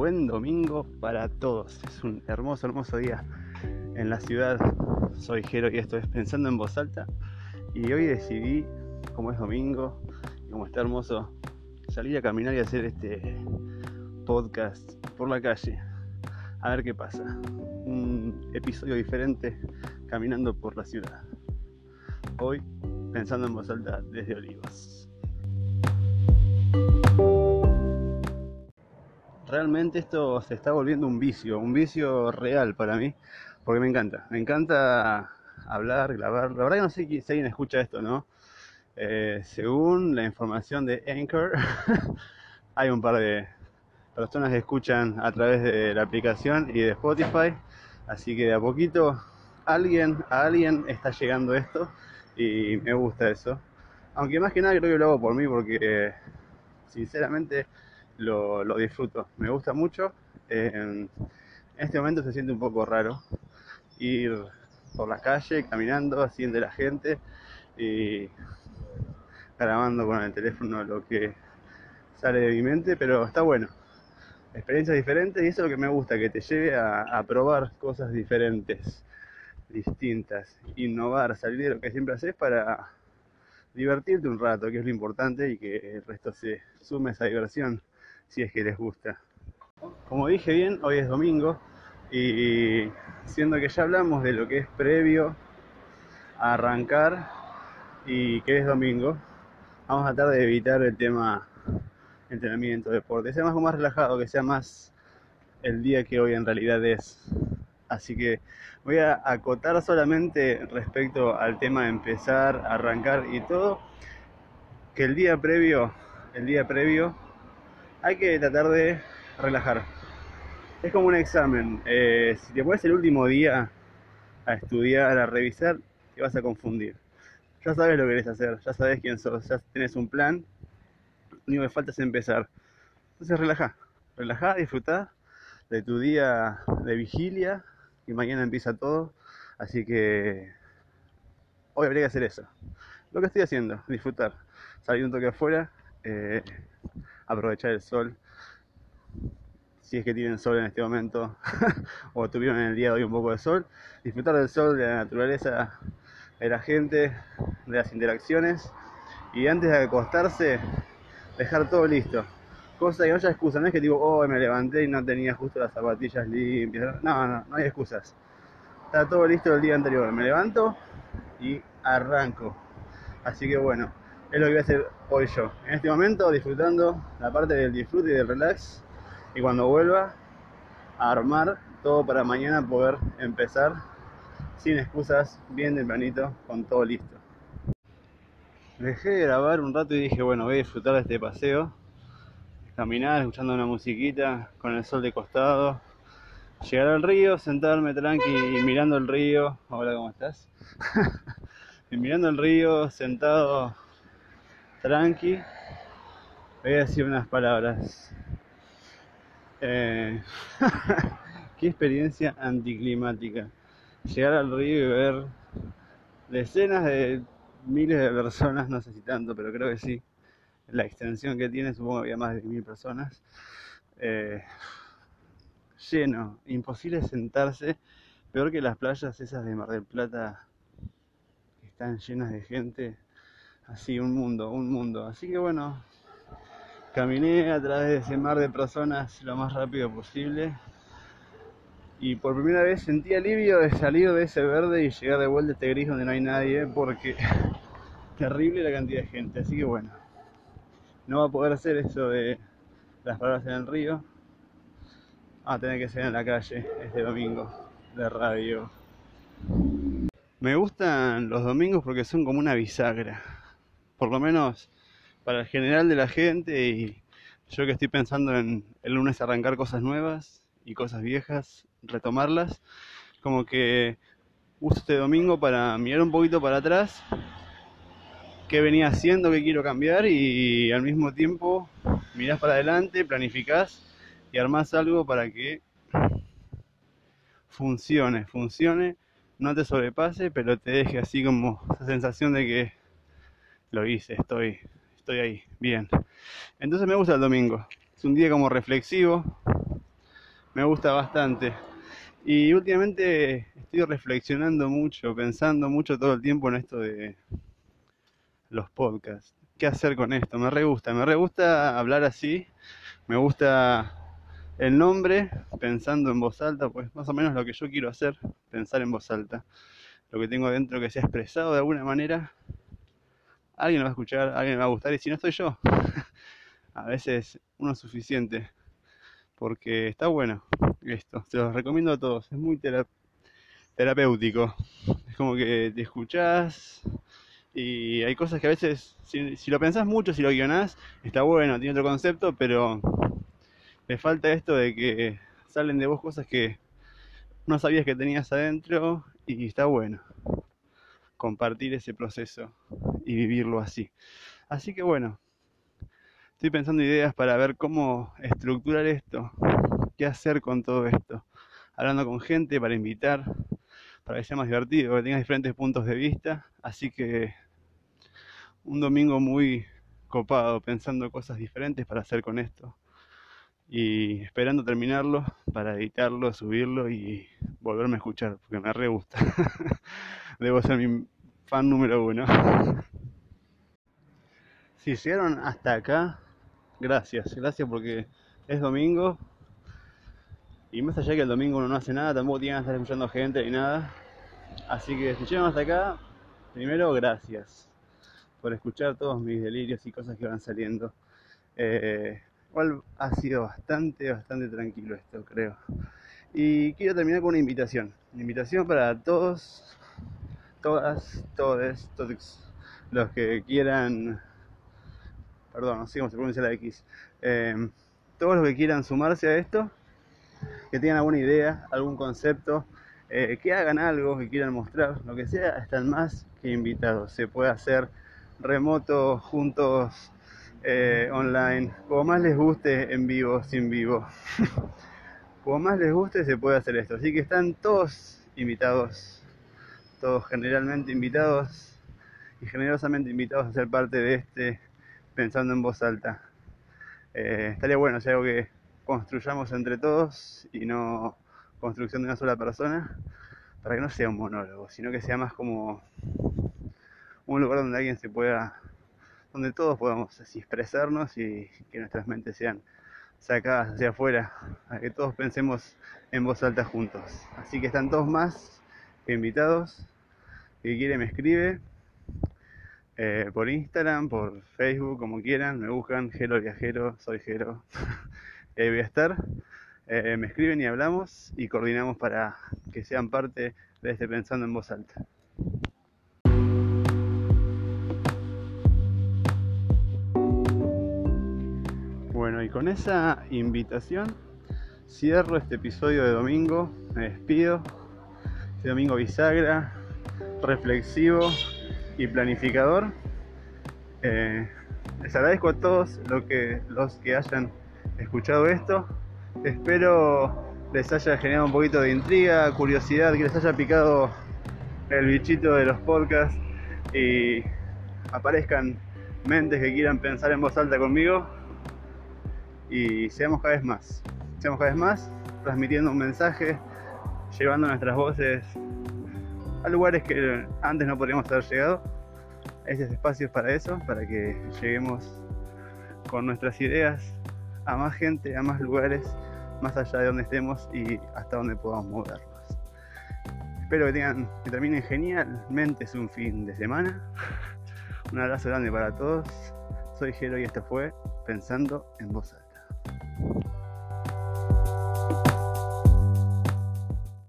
buen domingo para todos. Es un hermoso, hermoso día en la ciudad. Soy Jero y esto es Pensando en Voz Alta. Y hoy decidí, como es domingo y como está hermoso, salir a caminar y hacer este podcast por la calle. A ver qué pasa. Un episodio diferente caminando por la ciudad. Hoy pensando en voz alta desde Olivos. Realmente esto se está volviendo un vicio, un vicio real para mí, porque me encanta, me encanta hablar, grabar. La verdad que no sé si alguien escucha esto, ¿no? Eh, según la información de Anchor, hay un par de personas que escuchan a través de la aplicación y de Spotify, así que de a poquito alguien, a alguien está llegando esto y me gusta eso. Aunque más que nada creo que lo hago por mí porque sinceramente lo, disfruto, me gusta mucho. en este momento se siente un poco raro ir por la calle, caminando, haciendo la gente y grabando con el teléfono lo que sale de mi mente, pero está bueno. Experiencias diferentes y eso es lo que me gusta, que te lleve a, a probar cosas diferentes, distintas, innovar, salir de lo que siempre haces para divertirte un rato, que es lo importante, y que el resto se sume a esa diversión si es que les gusta. Como dije bien, hoy es domingo y siendo que ya hablamos de lo que es previo a arrancar y que es domingo, vamos a tratar de evitar el tema entrenamiento, deporte, sea más más relajado, que sea más el día que hoy en realidad es. Así que voy a acotar solamente respecto al tema de empezar, arrancar y todo, que el día previo, el día previo hay que tratar de relajar. Es como un examen. Eh, si te pones el último día a estudiar, a revisar, te vas a confundir. Ya sabes lo que querés hacer, ya sabes quién sos, ya tienes un plan. Lo único que falta es empezar. Entonces relaja, relaja, disfruta de tu día de vigilia y mañana empieza todo. Así que hoy habría que hacer eso. Lo que estoy haciendo, disfrutar. Salir un toque afuera. Eh, aprovechar el sol, si es que tienen sol en este momento, o tuvieron en el día de hoy un poco de sol, disfrutar del sol, de la naturaleza, de la gente, de las interacciones, y antes de acostarse, dejar todo listo. Cosa que no haya excusa, no es que digo, oh, me levanté y no tenía justo las zapatillas limpias. No, no, no hay excusas. Está todo listo el día anterior. Me levanto y arranco. Así que bueno, es lo que voy a hacer hoy yo. En este momento disfrutando la parte del disfrute y del relax. Y cuando vuelva a armar todo para mañana poder empezar sin excusas, bien tempranito, con todo listo. Dejé de grabar un rato y dije, bueno, voy a disfrutar de este paseo. Caminar, escuchando una musiquita, con el sol de costado. Llegar al río, sentarme tranqui y mirando el río. Hola, ¿cómo estás? y mirando el río, sentado tranqui, voy a decir unas palabras. Eh, qué experiencia anticlimática. Llegar al río y ver decenas de miles de personas, no sé si tanto, pero creo que sí. La extensión que tiene, supongo que había más de mil personas. Eh, lleno, imposible sentarse. Peor que las playas esas de Mar del Plata, que están llenas de gente así un mundo, un mundo. Así que bueno, caminé a través de ese mar de personas lo más rápido posible y por primera vez sentí alivio de salir de ese verde y llegar de vuelta a este gris donde no hay nadie porque terrible la cantidad de gente. Así que bueno, no va a poder hacer eso de las palabras en el río. Va a tener que ser en la calle este domingo de radio. Me gustan los domingos porque son como una bisagra por lo menos para el general de la gente y yo que estoy pensando en el lunes arrancar cosas nuevas y cosas viejas, retomarlas, como que uso este domingo para mirar un poquito para atrás qué venía haciendo, qué quiero cambiar y al mismo tiempo mirás para adelante, planificás y armás algo para que funcione, funcione, no te sobrepase, pero te deje así como esa sensación de que lo hice, estoy, estoy ahí, bien. Entonces me gusta el domingo. Es un día como reflexivo, me gusta bastante. Y últimamente estoy reflexionando mucho, pensando mucho todo el tiempo en esto de los podcasts. ¿Qué hacer con esto? Me re gusta, me re gusta hablar así, me gusta el nombre, pensando en voz alta, pues más o menos lo que yo quiero hacer, pensar en voz alta. Lo que tengo dentro que sea expresado de alguna manera, alguien lo va a escuchar, alguien le va a gustar, y si no estoy yo, a veces uno es suficiente, porque está bueno esto, se los recomiendo a todos, es muy terapéutico, es como que te escuchás y hay cosas que a veces, si, si lo pensás mucho, si lo guionás, está bueno, tiene otro concepto, pero le falta esto de que salen de vos cosas que no sabías que tenías adentro y está bueno compartir ese proceso y vivirlo así. Así que bueno, estoy pensando ideas para ver cómo estructurar esto, qué hacer con todo esto, hablando con gente para invitar, para que sea más divertido, que tengas diferentes puntos de vista, así que un domingo muy copado, pensando cosas diferentes para hacer con esto y esperando terminarlo para editarlo, subirlo y volverme a escuchar, porque me re gusta. Debo ser mi fan número uno. Si llegaron hasta acá, gracias, gracias porque es domingo y más allá que el domingo uno no hace nada, tampoco tienen que estar escuchando gente ni nada. Así que si hasta acá, primero gracias por escuchar todos mis delirios y cosas que van saliendo. Eh, Igual ha sido bastante, bastante tranquilo esto, creo. Y quiero terminar con una invitación. Una invitación para todos, todas, todos, todos los que quieran, perdón, no se pronuncia la X, eh, todos los que quieran sumarse a esto, que tengan alguna idea, algún concepto, eh, que hagan algo, que quieran mostrar, lo que sea, están más que invitados. Se puede hacer remoto, juntos, eh, online, como más les guste en vivo, sin vivo. como más les guste se puede hacer esto. Así que están todos invitados, todos generalmente invitados y generosamente invitados a ser parte de este pensando en voz alta. Eh, estaría bueno, si algo que construyamos entre todos y no construcción de una sola persona, para que no sea un monólogo, sino que sea más como un lugar donde alguien se pueda donde todos podamos expresarnos y que nuestras mentes sean sacadas hacia afuera, a que todos pensemos en voz alta juntos. Así que están todos más que invitados. Quiere me escribe eh, por Instagram, por Facebook, como quieran, me buscan, Gero Viajero, soy Gero, voy a estar. Eh, me escriben y hablamos y coordinamos para que sean parte de este Pensando en Voz Alta. Bueno, y con esa invitación cierro este episodio de domingo. Me despido. Este domingo bisagra, reflexivo y planificador. Eh, les agradezco a todos que, los que hayan escuchado esto. Espero les haya generado un poquito de intriga, curiosidad, que les haya picado el bichito de los podcasts y aparezcan mentes que quieran pensar en voz alta conmigo y seamos cada vez más, seamos cada vez más transmitiendo un mensaje, llevando nuestras voces a lugares que antes no podríamos haber llegado. Estos espacios para eso, para que lleguemos con nuestras ideas a más gente, a más lugares, más allá de donde estemos y hasta donde podamos movernos. Espero que tengan, que terminen genialmente su fin de semana. Un abrazo grande para todos. Soy Jero y esto fue Pensando en Voz.